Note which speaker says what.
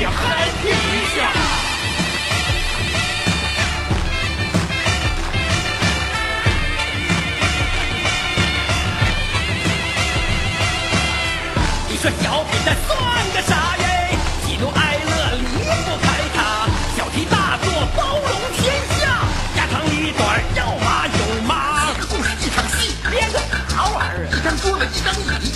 Speaker 1: 我要嗨皮一下你说小品子算个啥喜怒哀乐离不开他。小题大做包容天下。家长里短要嘛有嘛
Speaker 2: 故事一场戏
Speaker 1: 编个啥玩意儿。一
Speaker 2: 张桌子一张
Speaker 1: 椅